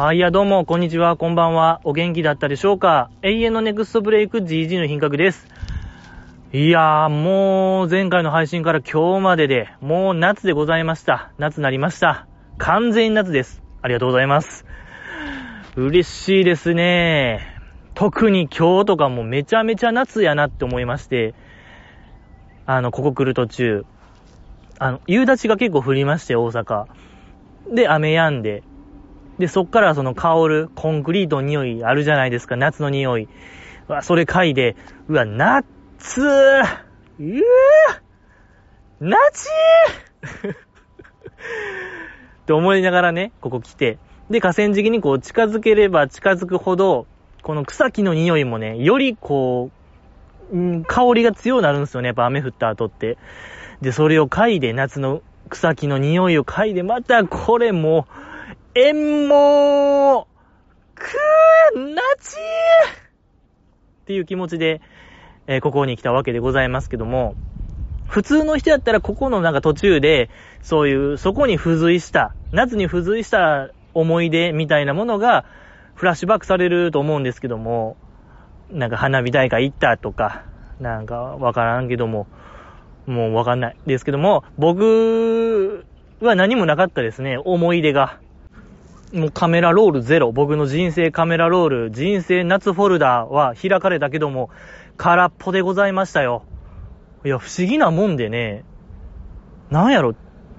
あ、いや、どうも、こんにちは、こんばんは。お元気だったでしょうか？永遠のネクストブレイク GG の品格です。いやー、もう、前回の配信から今日までで、もう夏でございました。夏なりました。完全に夏です。ありがとうございます。嬉しいですね。特に今日とかもめちゃめちゃ夏やなって思いまして、あの、ここ来る途中、あの、夕立が結構降りまして、大阪。で、雨止んで、で、そっからその香るコンクリートの匂いあるじゃないですか、夏の匂い。うわ、それ嗅いで、うわ、夏うぅ夏 って思いながらね、ここ来て。で、河川敷にこう近づければ近づくほど、この草木の匂いもね、よりこう、ん香りが強くなるんですよね、やっぱ雨降った後って。で、それを嗅いで、夏の草木の匂いを嗅いで、またこれも、えんもー、くー、なちーっていう気持ちで、えー、ここに来たわけでございますけども、普通の人やったらここのなんか途中で、そういう、そこに付随した、夏に付随した思い出みたいなものが、フラッシュバックされると思うんですけども、なんか花火大会行ったとか、なんかわからんけども、もうわかんないですけども、僕は何もなかったですね、思い出が。もうカメラロールゼロ。僕の人生カメラロール、人生夏フォルダーは開かれたけども、空っぽでございましたよ。いや、不思議なもんでね、なんやろ、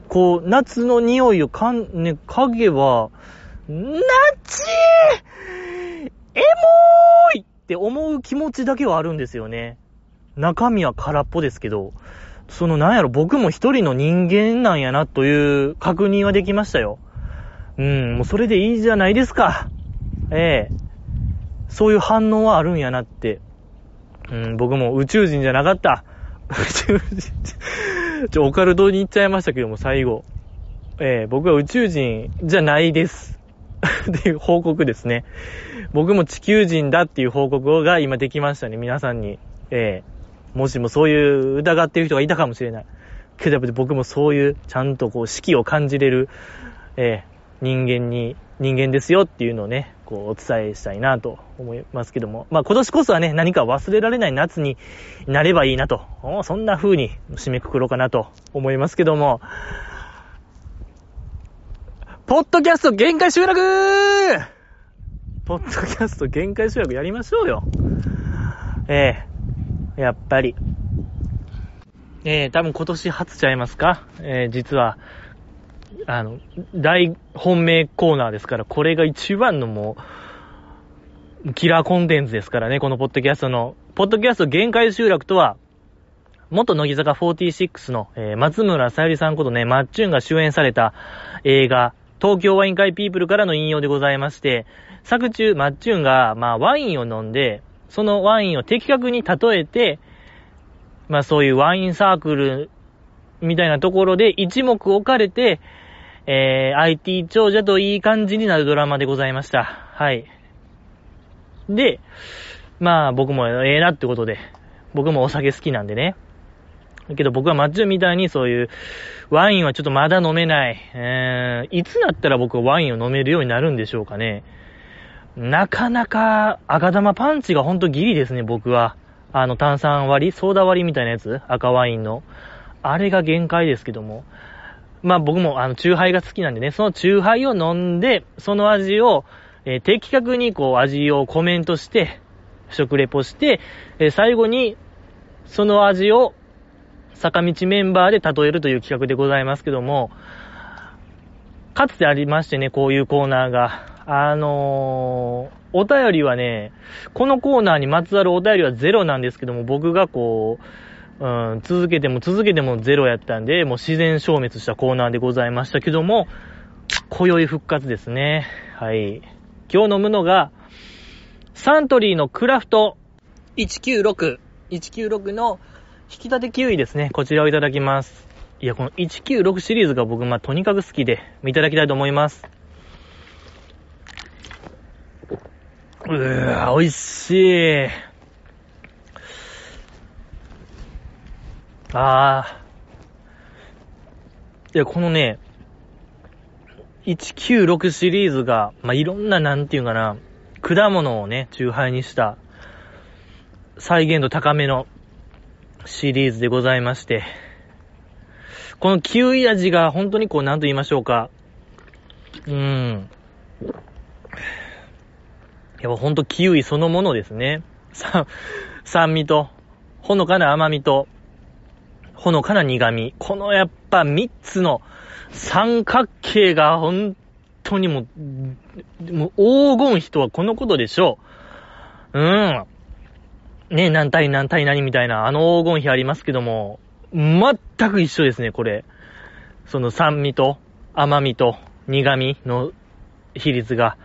こう、夏の匂いをかん、ね、影は、なちーエモーいって思う気持ちだけはあるんですよね。中身は空っぽですけど、そのなんやろ、僕も一人の人間なんやなという確認はできましたよ。うん、もうそれでいいじゃないですか。ええそういう反応はあるんやなって。うん、僕も宇宙人じゃなかった。宇宙人、ちょ、オカルトに行っちゃいましたけども、最後。ええ僕は宇宙人じゃないです。っていう報告ですね。僕も地球人だっていう報告が今できましたね、皆さんに。ええもしもそういう疑っている人がいたかもしれない。けど僕もそういうちゃんとこう四季を感じれる、ええ人間に、人間ですよっていうのをね、こうお伝えしたいなと思いますけども。まあ今年こそはね、何か忘れられない夏になればいいなと、そんな風に締めくくろうかなと思いますけども。ポッドキャスト限界集落ポッドキャスト限界集落やりましょうよ。ええやっぱり。ええ多分今年初ちゃいますか？ええ実は、あの、大本命コーナーですから、これが一番のもう、キラーコンテンツですからね、このポッドキャストの。ポッドキャスト限界集落とは、元乃木坂46の、えー、松村さゆりさんことね、マッチュンが主演された映画、東京ワイン会ピープルからの引用でございまして、作中、マッチュンが、まあ、ワインを飲んで、そのワインを的確に例えて、まあ、そういうワインサークルみたいなところで一目置かれて、えー、IT 長者といい感じになるドラマでございました。はい。で、まあ僕もええなってことで、僕もお酒好きなんでね。だけど僕はマッチョみたいにそういう、ワインはちょっとまだ飲めない。えー、いつなったら僕はワインを飲めるようになるんでしょうかね。なかなか赤玉パンチがほんとギリですね、僕は。あの炭酸割りソーダ割りみたいなやつ赤ワインの。あれが限界ですけども。まあ僕もあの、チューハイが好きなんでね、そのチューハイを飲んで、その味を、えー、的確にこう味をコメントして、食レポして、えー、最後に、その味を坂道メンバーで例えるという企画でございますけども、かつてありましてね、こういうコーナーが。あのー、お便りはね、このコーナーにまつわるお便りはゼロなんですけども、僕がこう、うん、続けても続けてもゼロやったんで、もう自然消滅したコーナーでございましたけども、今宵復活ですね。はい。今日飲むのが、サントリーのクラフト196、196の引き立てキウイですね。こちらをいただきます。いや、この196シリーズが僕、まあ、とにかく好きで、いただきたいと思います。うー、美味しい。ああ。いや、このね、196シリーズが、まあ、いろんな、なんていうかな、果物をね、中杯にした、再現度高めのシリーズでございまして、このキウイ味が本当にこう、なんと言いましょうか。うーん。やっぱほんとキウイそのものですね。酸、酸味と、ほのかな甘みと、ほのかな苦味。このやっぱ三つの三角形が本当にもう、もう黄金比とはこのことでしょう。うん。ね、何対何対何みたいな、あの黄金比ありますけども、全く一緒ですね、これ。その酸味と甘みと苦味の比率が。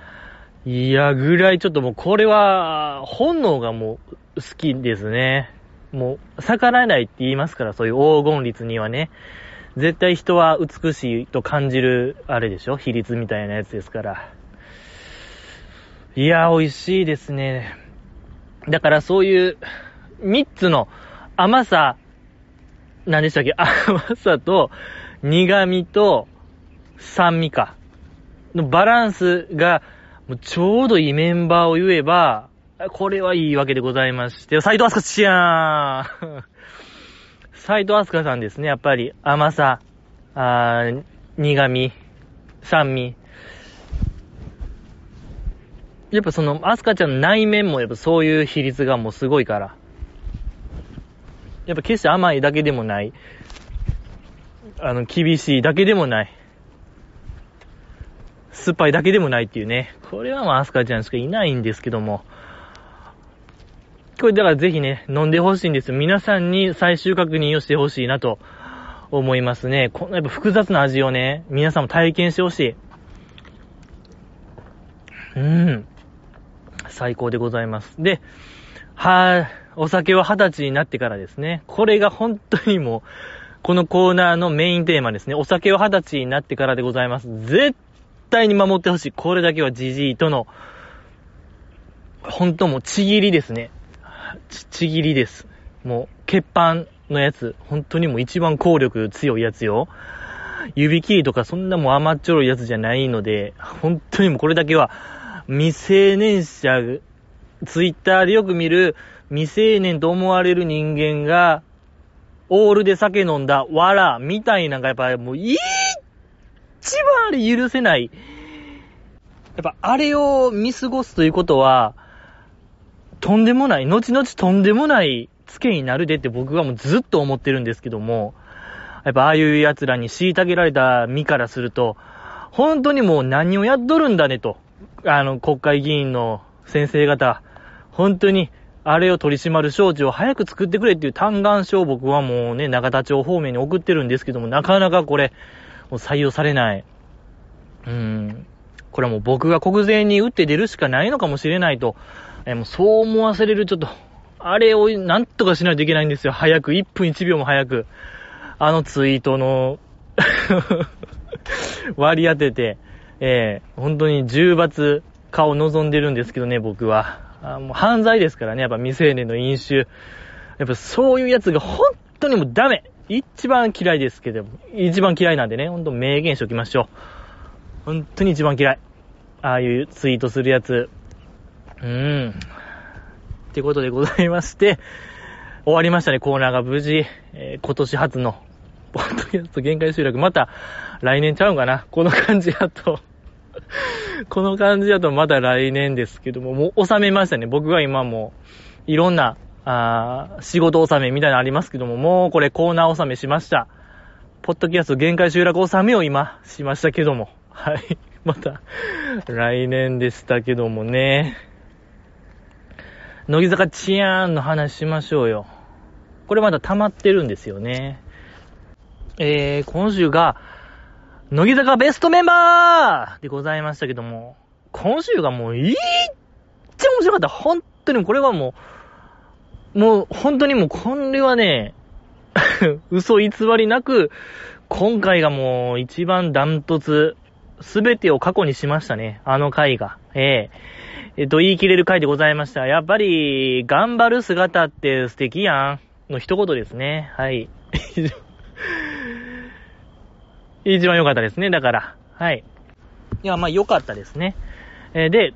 いや、ぐらいちょっともうこれは、本能がもう好きですね。もう、逆らえないって言いますから、そういう黄金率にはね。絶対人は美しいと感じる、あれでしょ？比率みたいなやつですから。いや、美味しいですね。だからそういう、三つの甘さ、何でしたっけ？甘さと、苦味と、酸味か。のバランスが、ちょうどいいメンバーを言えば、これはいいわけでございまして、斎藤飛鳥ちやーん斎藤飛鳥さんですね、やっぱり甘さ、あ苦味、酸味。やっぱその、アスカちゃんの内面もやっぱそういう比率がもうすごいから。やっぱ決して甘いだけでもない。あの、厳しいだけでもない。酸っぱいだけでもないっていうね。これはまあ、アスカちゃんしかいないんですけども。これだからぜひね、飲んでほしいんです。皆さんに最終確認をしてほしいなと思いますね。このやっぱ複雑な味をね、皆さんも体験してほしい。うん。最高でございます。で、はぁ、お酒は二十歳になってからですね。これが本当にもう、このコーナーのメインテーマですね。お酒は二十歳になってからでございます。絶対に守ってほしい。これだけはじじいとの、本当もうちぎりですね。ち、ちぎりです。もう、欠板のやつ。本当にもう一番効力強いやつよ。指切りとかそんなもう甘っちょろいやつじゃないので、本当にもうこれだけは、未成年者、ツイッターでよく見る未成年と思われる人間が、オールで酒飲んだ、わら、みたいなのがやっぱもう、一番あれ許せない。やっぱあれを見過ごすということは、とんでもない、後々とんでもないツケになるでって僕はもうずっと思ってるんですけども、やっぱああいう奴らに虐げられた身からすると、本当にもう何をやっとるんだねと。あの、国会議員の先生方、本当に、あれを取り締まる招致を早く作ってくれっていう嘆願書を僕はもうね、長田町方面に送ってるんですけども、なかなかこれ、もう採用されない。うん。これはもう僕が国税に打って出るしかないのかもしれないと、えもうそう思わせれるちょっと、あれをなんとかしないといけないんですよ。早く、1分1秒も早く。あのツイートの 割り当てて、えー、本当に重罰化を望んでるんですけどね、僕は。あもう犯罪ですからね、やっぱ未成年の飲酒。やっぱそういうやつが本当にもうダメ。一番嫌いですけど、一番嫌いなんでね、ほんと明言しておきましょう。本当に一番嫌い。ああいうツイートするやつ。うん。ってことでございまして、終わりましたね、コーナーが無事。えー、今年初の、ポッドキャスト限界集落。また、来年ちゃうんかな？この感じだと この感じだとまだ来年ですけども、もう収めましたね。僕が今も、いろんな、あ仕事納めみたいなのありますけども、もうこれコーナー納めしました。ポッドキャスト限界集落納めを今しましたけども。はい。また、来年でしたけどもね。乃木坂チアーンの話しましょうよ。これまだ溜まってるんですよね。えー、今週が、乃木坂ベストメンバーでございましたけども、今週がもういっちゃ面白かった。本当にこれはもう、もう本当にもうこれはね、嘘偽りなく、今回がもう一番ダントツ、すべてを過去にしましたね。あの回が。えええっと、言い切れる回でございました。やっぱり、頑張る姿って素敵やん。の一言ですね。はい。一番良かったですね、だから。はい。いや、まあ良かったですね。えー、で、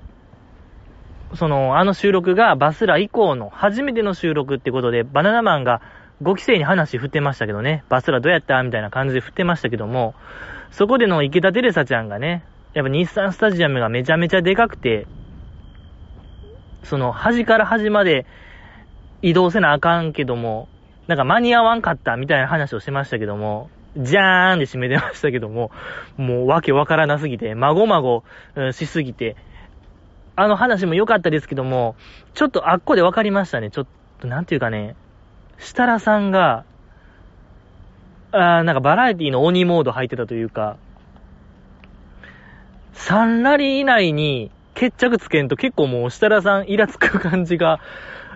その、あの収録がバスラ以降の初めての収録ってことで、バナナマンが5期生に話振ってましたけどね、バスラどうやったみたいな感じで振ってましたけども、そこでの池田テレサちゃんがね、やっぱ日産スタジアムがめちゃめちゃでかくて、その端から端まで移動せなあかんけども、なんか間に合わんかったみたいな話をしてましたけども、じゃーんで締めてましたけども、もうわけわからなすぎて、まごまごしすぎて、あの話も良かったですけども、ちょっとあっこでわかりましたね。ちょっと、なんていうかね、設楽さんが、あーなんかバラエティの鬼モード入ってたというか、3ラリー以内に決着つけんと結構もう設楽さんイラつく感じが、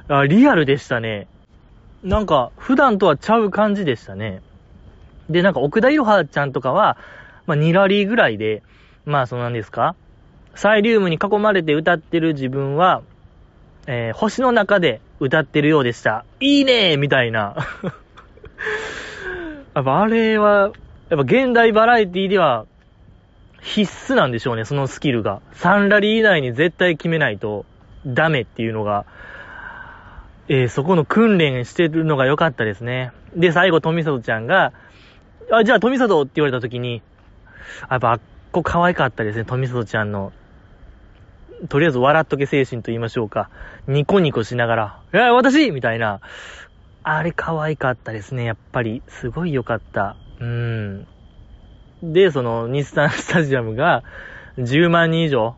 あリアルでしたね。なんか、普段とはちゃう感じでしたね。で、なんか奥田いろはちゃんとかは、まあ2ラリーぐらいで、まあそうなんですかサイリウムに囲まれて歌ってる自分は、えー、星の中で歌ってるようでした。いいねーみたいな。やっぱあれは、やっぱ現代バラエティでは必須なんでしょうね、そのスキルが。3ラリー以内に絶対決めないとダメっていうのが、えー、そこの訓練してるのが良かったですね。で、最後、富里ちゃんが、あ、じゃあ富里って言われた時に、やっぱあっこ可愛かったですね、富里ちゃんのとりあえず笑っとけ精神と言いましょうか。ニコニコしながら、えー、私？みたいな。あれ可愛かったですね、やっぱり。すごい良かった。うーん。で、その、日産スタジアムが10万人以上、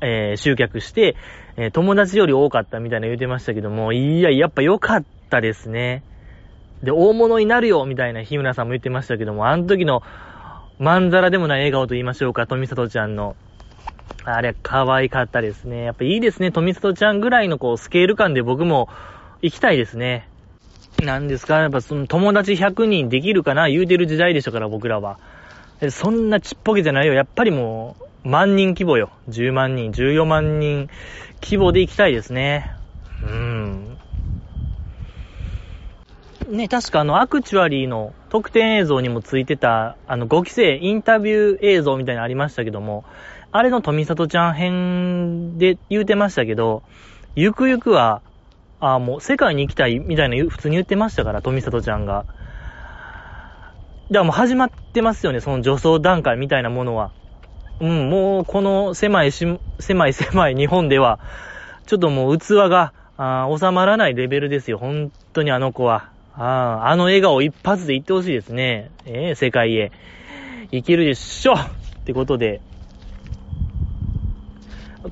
えー、集客して、えー、友達より多かったみたいな言うてましたけども、いや、やっぱ良かったですね。で、大物になるよみたいな日村さんも言ってましたけども、あの時の、まんざらでもない笑顔と言いましょうか、富里ちゃんの。あれ、可愛かったですね。やっぱいいですね。富里ちゃんぐらいのこう、スケール感で僕も行きたいですね。なんですか？やっぱその友達100人できるかな？言うてる時代でしたから、僕らは。そんなちっぽけじゃないよ。やっぱりもう、万人規模よ。10万人、14万人規模で行きたいですね。うーん。ね、確かあの、アクチュアリーの特典映像にもついてた、あの、5期生インタビュー映像みたいなのありましたけども、あれの富里ちゃん編で言うてましたけど、ゆくゆくは、あもう世界に行きたいみたいな普通に言ってましたから、富里ちゃんが。ではもう始まってますよね、その女装段階みたいなものは。うん、もうこの狭いし、狭い狭い日本では、ちょっともう器が、あ収まらないレベルですよ、本当にあの子は。ああの笑顔一発で言ってほしいですね。ええー、世界へ。行けるでしょってことで、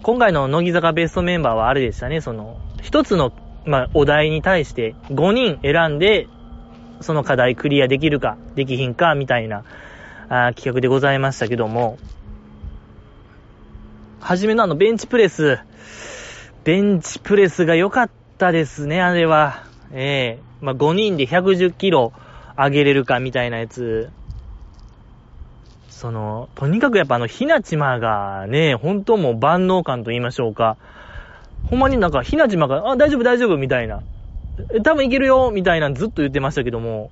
今回の乃木坂ベストメンバーはあれでしたね、その、一つの、まあ、お題に対して5人選んで、その課題クリアできるか、できひんか、みたいな、あ企画でございましたけども、はじめのあのベンチプレス、ベンチプレスが良かったですね、あれは。ええー、まあ、5人で110キロ上げれるかみたいなやつ、その、とにかくやっぱあの、ひなちまがね、本当もう万能感と言いましょうか。ほんまになんか、ひなちまが、あ、大丈夫大丈夫みたいな。多分いけるよみたいなずっと言ってましたけども、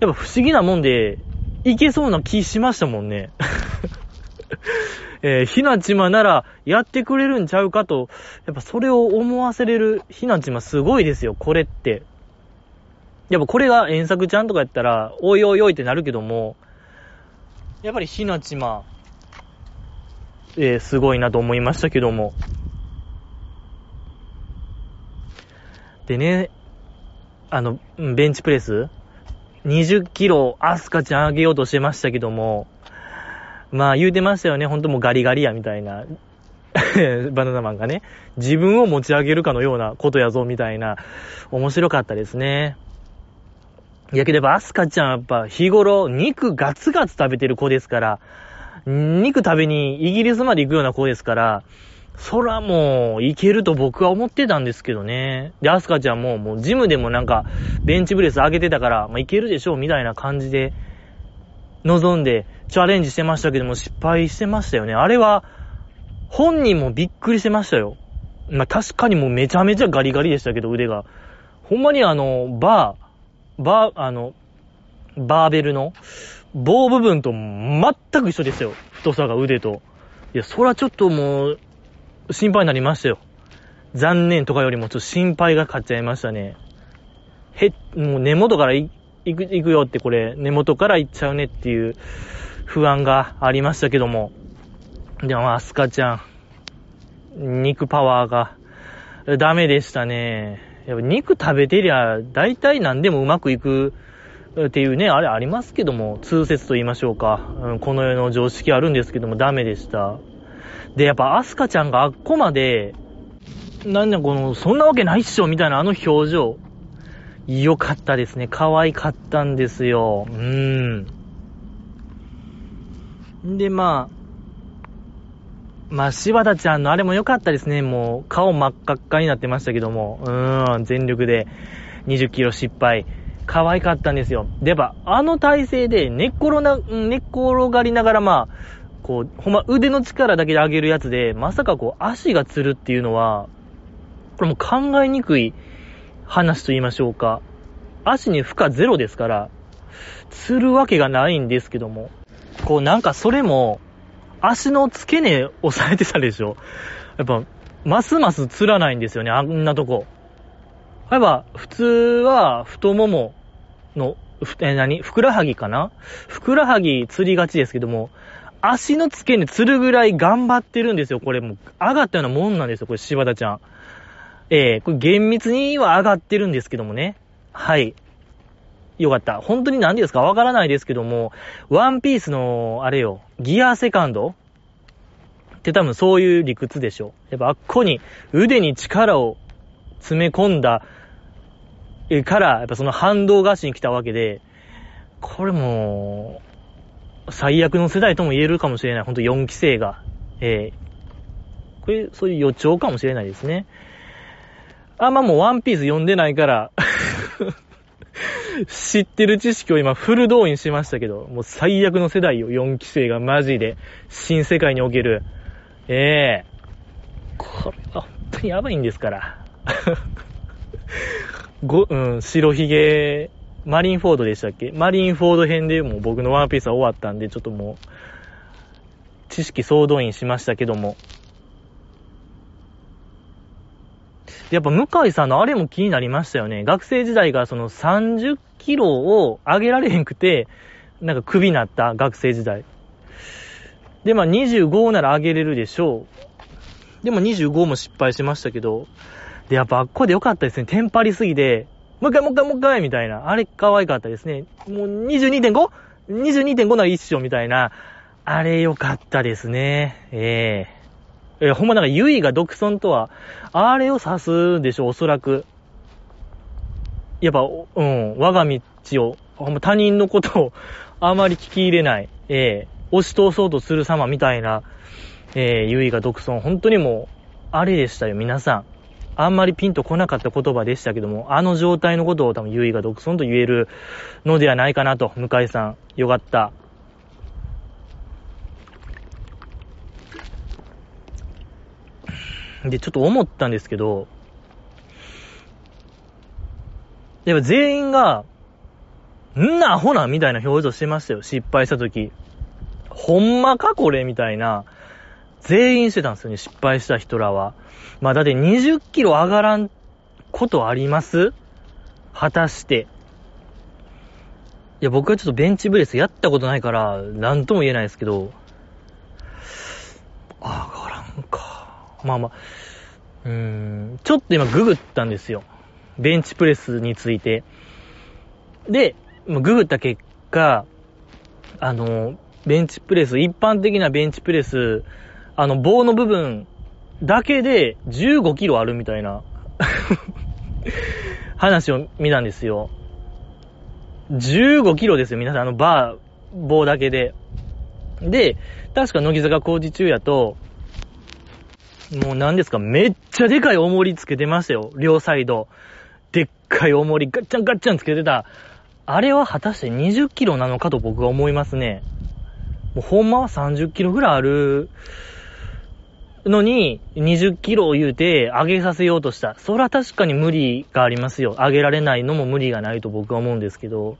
やっぱ不思議なもんで、いけそうな気しましたもんね。えー、ひなちまならやってくれるんちゃうかと、やっぱそれを思わせれるひなちますごいですよ、これって。やっぱこれが遠作ちゃんとかやったら、おいおいおいってなるけども、やっぱりひなちま、えー、すごいなと思いましたけども。でね、あの、ベンチプレス ?20 キロ、アスカちゃん上げようとしてましたけども、まあ言うてましたよね、ほんともうガリガリやみたいな。バナナマンがね、自分を持ち上げるかのようなことやぞ、みたいな、面白かったですね。いやければ、アスカちゃんやっぱ日頃肉ガツガツ食べてる子ですから、肉食べにイギリスまで行くような子ですから、そらもう、いけると僕は思ってたんですけどね。で、アスカちゃんも、もうジムでもなんか、ベンチブレス上げてたから、まあ、いけるでしょう、みたいな感じで、望んで、チャレンジしてましたけども、失敗してましたよね。あれは、本人もびっくりしてましたよ。まあ、確かにもうめちゃめちゃガリガリでしたけど、腕が。ほんまにあの、バー、バー、あの、バーベルの、棒部分と全く一緒ですよ。太さが腕と。いや、そらちょっともう、心配になりましたよ。残念とかよりもちょっと心配が勝っちゃいましたね。へ、もう根元から行く、行くよってこれ、根元から行っちゃうねっていう不安がありましたけども。でも、アスカちゃん、肉パワーがダメでしたね。やっぱ肉食べてりゃ、大体何でもうまくいくっていうね、あれありますけども、通説と言いましょうか。うん、この世の常識あるんですけども、ダメでした。で、やっぱアスカちゃんがあっこまで、なんだこの、そんなわけないっしょみたいなあの表情。良かったですね。可愛かったんですよ。うーん。で、まあ、まあ、柴田ちゃんのあれも良かったですね。もう、顔真っ赤っかになってましたけども。うーん、全力で20キロ失敗。可愛かったんですよ。で、やっぱ、あの体勢で寝っ転な、寝っ転がりながら、まあ、こう、ほんま腕の力だけで上げるやつで、まさかこう、足がつるっていうのは、これも考えにくい話と言いましょうか。足に負荷ゼロですから、つるわけがないんですけども。こう、なんかそれも、足の付け根押さえてたでしょ。やっぱ、ますますつらないんですよね、あんなとこ。やっぱ、普通は太ももの、え、何？ふくらはぎかな？ふくらはぎ釣りがちですけども、足の付け根つるぐらい頑張ってるんですよ。これもう、上がったようなもんなんですよ、これ柴田ちゃん。えー、これ厳密には上がってるんですけどもね。はい。よかった。本当に何ですか？わからないですけども、ワンピースの、あれよ、ギアセカンド？って多分そういう理屈でしょ。やっぱあっこに腕に力を詰め込んだから、やっぱその反動がしに来たわけで、これも、最悪の世代とも言えるかもしれない。ほんと4期生が。ええー、これ、そういう予兆かもしれないですね。あんまもうワンピース読んでないから 知ってる知識を今フル動員しましたけど、もう最悪の世代よ、4期生がマジで。新世界における。ええー、これは本当にやばいんですから。ご、うん、白ひげ、マリンフォードでしたっけ？マリンフォード編でもう僕のワンピースは終わったんで、ちょっともう、知識総動員しましたけども。やっぱ向井さんのあれも気になりましたよね。学生時代がその30キロを上げられへんくて、なんか首になった学生時代。で、まあ25なら上げれるでしょう。でも25も失敗しましたけど、で、やっぱあっこでよかったですね。テンパりすぎて、もう一回もう一回もう一回みたいな。あれ可愛かったですね。もう 22.5?22.5 なら一緒みたいな。あれ良かったですね。ええーえほんまなんか、ゆいが独尊とは、あれを指すでしょ、おそらく。やっぱ、うん、我が道を、ほんま他人のことをあまり聞き入れない、えー、押し通そうとする様みたいな、えー、ゆいが独尊、本当にもう、あれでしたよ、皆さん。あんまりピンとこなかった言葉でしたけども、あの状態のことを多分、ゆいが独尊と言えるのではないかなと、向井さん。よかった。で、ちょっと思ったんですけど、やっぱ全員が、んなアホなみたいな表情してましたよ。失敗した時。ほんまかこれみたいな。全員してたんですよね。失敗した人らは。まあだって20キロ上がらんことあります？果たして。いや、僕はちょっとベンチブレスやったことないから、なんとも言えないですけど、上がらんか。まあまあ、うーん、ちょっと今ググったんですよ。ベンチプレスについて。で、ググった結果、あの、ベンチプレス、一般的なベンチプレス、あの、棒の部分だけで15キロあるみたいな 話を見たんですよ。15キロですよ、皆さん。あの、バー、棒だけで。で、確か乃木坂工事中やと、もう何ですか、めっちゃでかい重りつけてましたよ。両サイド。でっかい重りガッチャンガッチャンつけてた。あれは果たして20キロなのかと僕は思いますね。もうほんまは30キロぐらいあるのに、20キロを言うて上げさせようとした。それは確かに無理がありますよ。上げられないのも無理がないと僕は思うんですけど。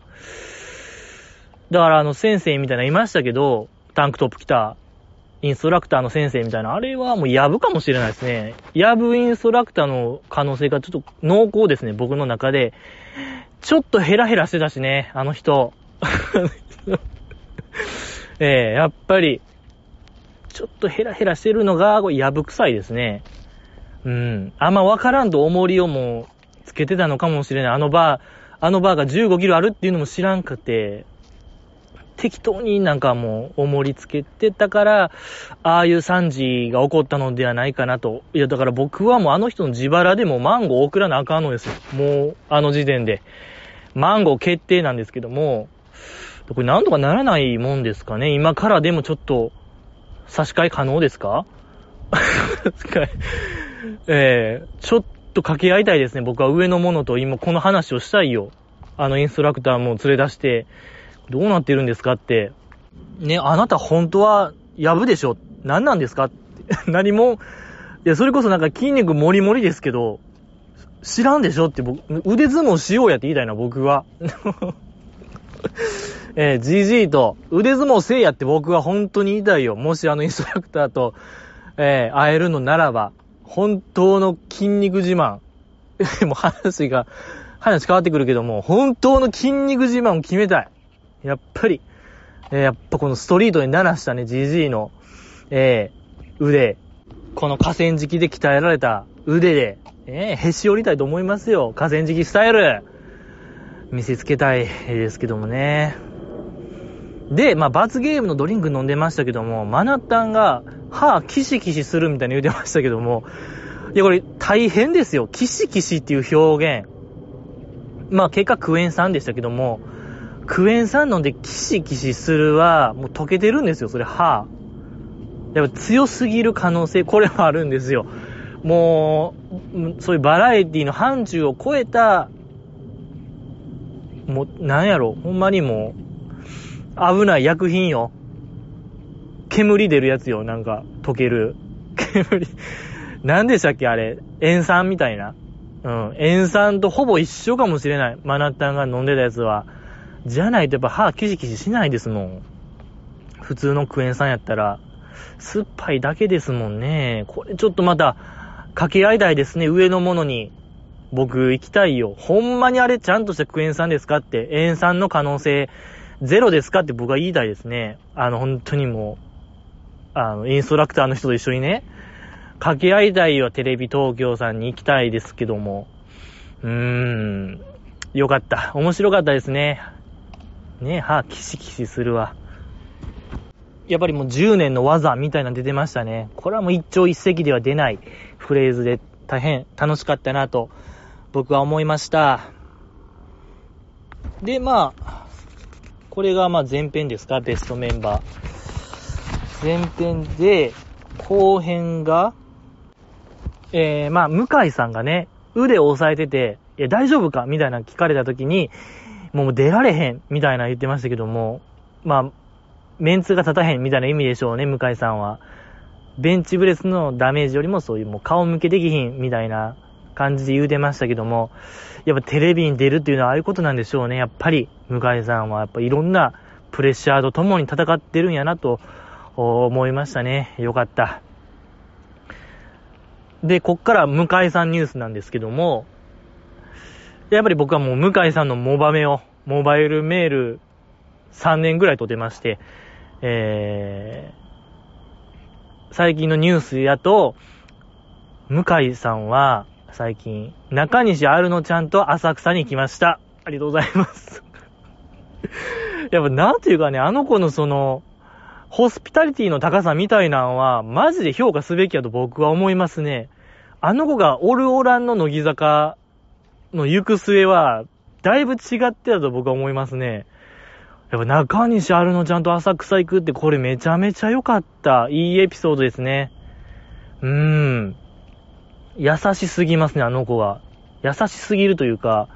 だからあの先生みたいなのいましたけど、タンクトップ着たインストラクターの先生みたいな、あれはもうヤブかもしれないですね。ヤブインストラクターの可能性がちょっと濃厚ですね、僕の中で。ちょっとヘラヘラしてたしね、あの人。ええー、やっぱり、ちょっとヘラヘラしてるのが、これやぶ臭いですね。うん。あんまわからんと重りをもう、つけてたのかもしれない。あのバー、あのバーが15キロあるっていうのも知らんくて、適当になんかもう、重りつけてたから、ああいう惨事が起こったのではないかなと。いや、だから僕はもうあの人の自腹でもマンゴー送らなあかんのですよ。もう、あの時点で。マンゴー決定なんですけども、これなんとかならないもんですかね。今からでもちょっと、差し替え可能ですか？えー、ちょっと掛け合いたいですね。僕は上の者と今この話をしたいよ。あのインストラクターも連れ出して、どうなってるんですかって。ね、あなた本当は、やぶでしょ？何なんですか？って。何も、いや、それこそなんか筋肉もりもりですけど、知らんでしょ？って僕、腕相撲しようやって言いたいな、僕は。えー、GG と腕相撲せいやって僕は本当に言いたいよ。もしあのインストラクターと、えー、会えるのならば、本当の筋肉自慢。もう話が、話変わってくるけども、本当の筋肉自慢を決めたい。やっぱり、えー、やっぱこのストリートに鳴らしたね、GG の、えー、腕。この河川敷で鍛えられた腕で、えー、へし折りたいと思いますよ。河川敷スタイル。見せつけたいですけどもね。で、まあ、罰ゲームのドリンク飲んでましたけども、マナッタンが、歯キシキシするみたいに言ってましたけども、いや、これ大変ですよ。キシキシっていう表現。まあ、結果クエン酸でしたけども、クエン酸飲んでキシキシするは、もう溶けてるんですよ、それ歯。やっぱ強すぎる可能性、これはあるんですよ。もう、そういうバラエティの範疇を超えた、もう、なんやろ、ほんまにもう、危ない薬品よ。煙出るやつよ、なんか、溶ける。煙。何でしたっけ、あれ。塩酸みたいな。うん。塩酸とほぼ一緒かもしれない。マナッタンが飲んでたやつは。じゃないとやっぱ歯キシキシしないですもん。普通のクエン酸やったら、酸っぱいだけですもんね。これちょっとまた、掛け合いたいですね、上のものに。僕行きたいよ。ほんまにあれちゃんとしたクエン酸ですかって、塩酸の可能性ゼロですかって僕は言いたいですね。あの、本当にもう、あの、インストラクターの人と一緒にね、掛け合いたいはテレビ東京さんに行きたいですけども、うーん、よかった。面白かったですね。ね歯キシキシするわ。やっぱりもう10年の技みたいなの出てましたね。これはもう一朝一夕では出ないフレーズで大変楽しかったなと僕は思いました。で、まあ、これがまあ前編ですか？ベストメンバー。前編で、後編が、えー、まあ、向井さんがね、腕を押さえてて、いや、大丈夫か？みたいな聞かれた時に、もう出られへん、みたいな言ってましたけども、まあ、メンツが立たへんみたいな意味でしょうね、向井さんは。ベンチブレスのダメージよりもそういうもう顔向けできひん、みたいな感じで言うてましたけども、やっぱテレビに出るっていうのはああいうことなんでしょうね。やっぱり、向井さんはやっぱいろんなプレッシャーと共に戦ってるんやなと思いましたね。よかった。で、こっから向井さんニュースなんですけども、やっぱり僕はもう向井さんのモバメを、モバイルメール3年ぐらいと出まして、えー、最近のニュースやと、向井さんは、最近、中西あるのちゃんと浅草に行きました。ありがとうございます。やっぱなんていうかね、あの子のその、ホスピタリティの高さみたいなのは、マジで評価すべきやと僕は思いますね。あの子がオルオランの乃木坂の行く末は、だいぶ違ってたと僕は思いますね。やっぱ中西あるのちゃんと浅草行くってこれめちゃめちゃ良かった。いいエピソードですね。うーん。優しすぎますね、あの子は。優しすぎるというか、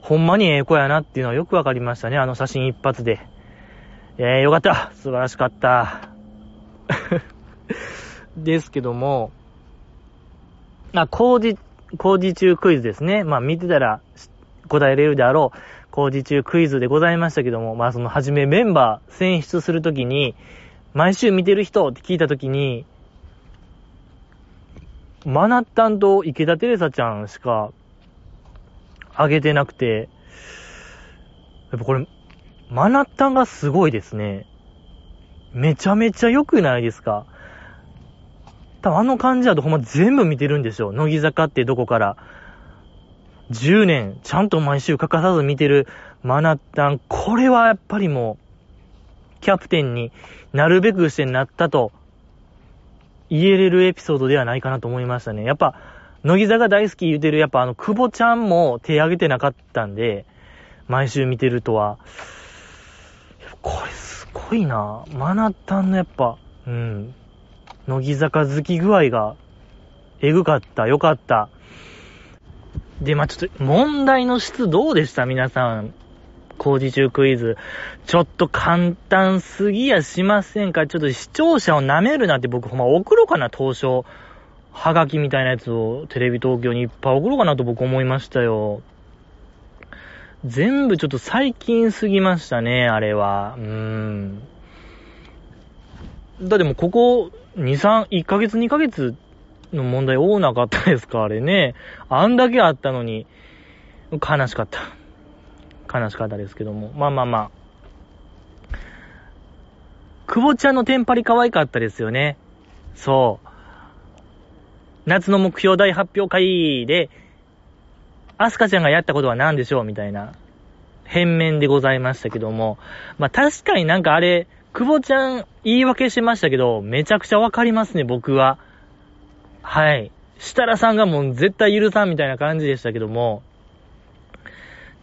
ほんまにええ子やなっていうのはよくわかりましたね、あの写真一発で。えー、よかった素晴らしかった。ですけども、あ、工事、工事中クイズですね。まあ見てたら答えれるであろう工事中クイズでございましたけども、まあその初めメンバー選出するときに、毎週見てる人って聞いたときに、マナッタンと池田テレサちゃんしかあげてなくて、やっぱこれ、マナッタンがすごいですね。めちゃめちゃ良くないですか？多分あの感じだとほんま全部見てるんでしょ。乃木坂ってどこから。10年、ちゃんと毎週欠かさず見てるマナッタン。これはやっぱりもう、キャプテンになるべくしてなったと言えれるエピソードではないかなと思いましたね。やっぱ、乃木坂大好き言うてる、やっぱあの、久保ちゃんも手挙げてなかったんで、毎週見てるとは。これすごいなマナタンのやっぱ、うん。乃木坂好き具合が、えぐかった、よかった。で、まあ、ちょっと、問題の質どうでした？皆さん。工事中クイズ。ちょっと簡単すぎやしませんかちょっと視聴者を舐めるなって僕ほんま送ろうかな、当初。はがきみたいなやつをテレビ東京にいっぱい送ろうかなと僕思いましたよ。全部ちょっと最近すぎましたね、あれは。うーん。だってもうここ2、3、1ヶ月2ヶ月の問題多なかったですか、あれね。あんだけあったのに、悲しかった。悲しかったですけども。まあまあまあ。久保ちゃんのテンパリ可愛かったですよね。そう。夏の目標大発表会で、アスカちゃんがやったことは何でしょうみたいな、変面でございましたけども。まあ確かになんかあれ、久保ちゃん言い訳しましたけど、めちゃくちゃわかりますね、僕は。はい。設楽さんがもう絶対許さんみたいな感じでしたけども、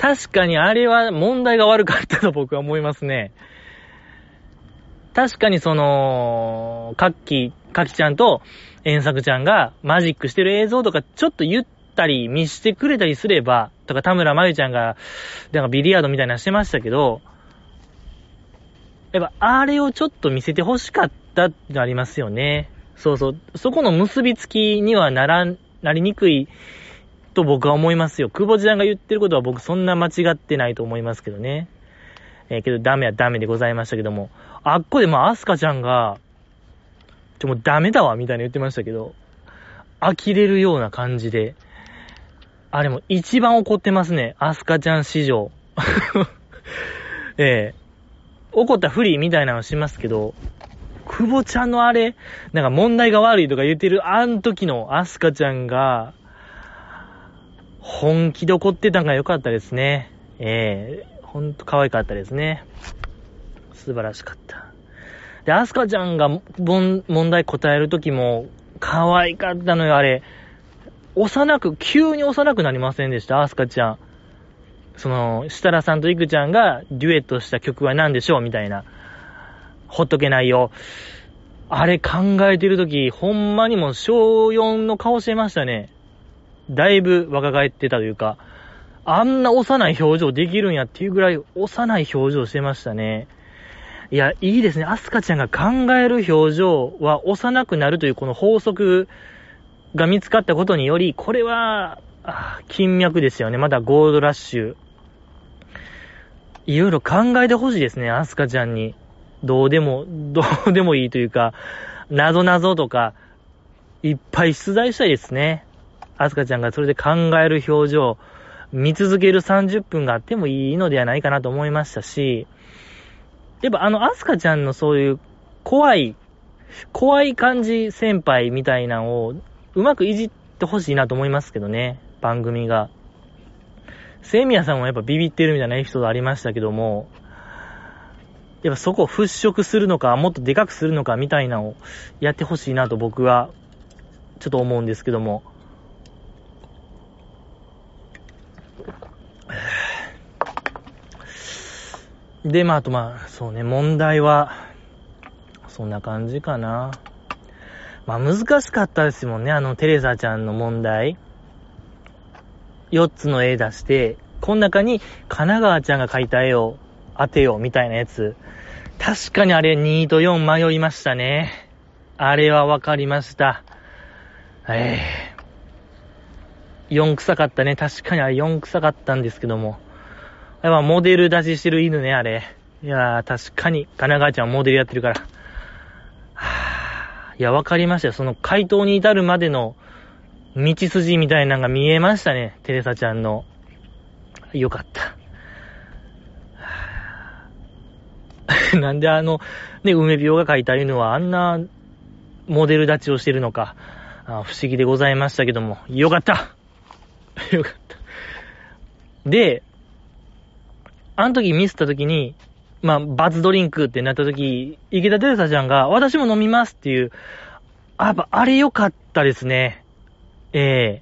確かにあれは問題が悪かったと僕は思いますね。確かにその、カッキ、カキちゃんと、遠作ちゃんがマジックしてる映像とかちょっと言ったり見してくれたりすれば、とか田村まゆちゃんが、なんかビリヤードみたいなのしてましたけど、やっぱあれをちょっと見せて欲しかったってありますよね。そうそう。そこの結びつきにはならん、なりにくいと僕は思いますよ。久保ちゃんが言ってることは僕そんな間違ってないと思いますけどね。えー、けどダメはダメでございましたけども。あっこでまあアスカちゃんが、ちょ、もうダメだわ、みたいな言ってましたけど、呆れるような感じで、あれも一番怒ってますね。アスカちゃん史上。ええ怒ったフリーみたいなのしますけど、久保ちゃんのあれ、なんか問題が悪いとか言ってるあん時のアスカちゃんが、本気で怒ってたんが良かったですね。ええー、ほんと可愛かったですね。素晴らしかった。で、アスカちゃんが問題答えるときも、可愛かったのよ、あれ。幼く、急に幼くなりませんでした、アスカちゃん。その、設楽さんとイクちゃんがデュエットした曲は何でしょう？みたいな。ほっとけないよ。あれ考えてるとき、ほんまにもう小4の顔してましたね。だいぶ若返ってたというか、あんな幼い表情できるんやっていうぐらい幼い表情してましたね。いや、いいですね。アスカちゃんが考える表情は幼くなるというこの法則が見つかったことにより、これは、金脈ですよね。まだゴールドラッシュ。いろいろ考えてほしいですね、アスカちゃんに。どうでも、どうでもいいというか、なぞなぞとか、いっぱい出題したいですね。アスカちゃんがそれで考える表情、見続ける30分があってもいいのではないかなと思いましたし、やっぱあの、アスカちゃんのそういう怖い、怖い感じ先輩みたいなのをうまくいじってほしいなと思いますけどね、番組が。セミヤさんもやっぱビビってるみたいなエピソードありましたけども、やっぱそこを払拭するのか、もっとでかくするのかみたいなのをやってほしいなと僕はちょっと思うんですけども。で、まあ、あとまあ、そうね、問題は、そんな感じかな。まあ、難しかったですもんね、あの、テレサちゃんの問題。4つの絵出して、この中に神奈川ちゃんが描いた絵を当てようみたいなやつ。確かにあれ2と4迷いましたね。あれはわかりました。ええー。4臭かったね。確かにあれ4臭かったんですけども。やっぱモデル出ししてる犬ね、あれ。いやー、確かに、神奈川ちゃんモデルやってるから。はぁ、いや、わかりましたよ。その回答に至るまでの道筋みたいなのが見えましたね。テレサちゃんの。よかった。なんであの、ね、梅病が描いた犬はあんなモデル立ちをしてるのか、あ不思議でございましたけども、よかった よかった。で、あの時ミスった時に、まあ、バズドリンクってなった時、池田テレサちゃんが、私も飲みますっていう、やっぱあれ良かったですね。ええ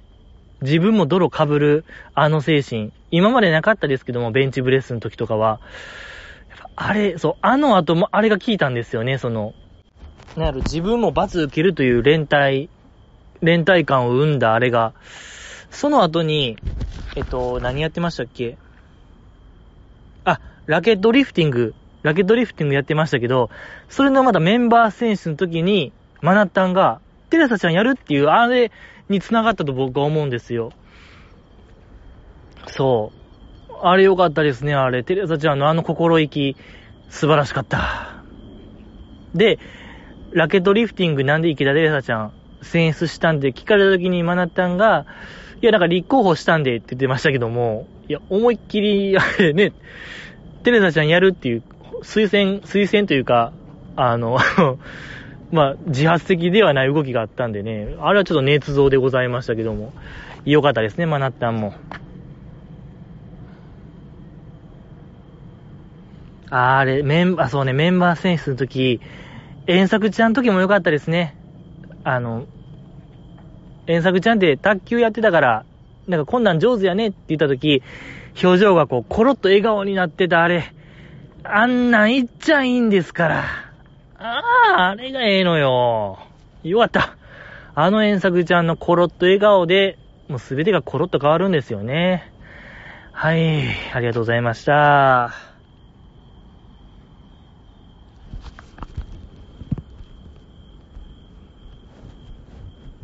ー、自分も泥被るあの精神。今までなかったですけども、ベンチブレスの時とかは。あれ、そう、あの後もあれが効いたんですよね、その、なんやろ、自分も罰受けるという連帯、連帯感を生んだあれが、その後に、えっと、何やってましたっけ、ラケットリフティング、ラケットリフティングやってましたけど、それのまだメンバー選手の時に、マナッタンが、テレサちゃんやるっていう、あれに繋がったと僕は思うんですよ。そう。あれ良かったですね、あれ。テレサちゃんのあの心意気、素晴らしかった。で、ラケットリフティングなんで池田テレサちゃん選出したんで聞かれた時にマナッタンが、いや、なんか立候補したんでって言ってましたけども、いや、思いっきり、あれね、テレサちゃんやるっていう、推薦、推薦というか、あの まあ、自発的ではない動きがあったんでね、あれはちょっと捏造でございましたけども、良かったですね、マナッタンも。あれ、メンバー、そうね、メンバー選出の時、遠作ちゃんの時も良かったですね。あの、遠作ちゃんって卓球やってたから、なんかこんなん上手やねって言った時、表情がこう、コロッと笑顔になってたあれ、あんなん言っちゃいいんですから。ああ、あれがええのよ。よかった。あの遠作ちゃんのコロッと笑顔で、もうすべてがコロッと変わるんですよね。はい、ありがとうございました。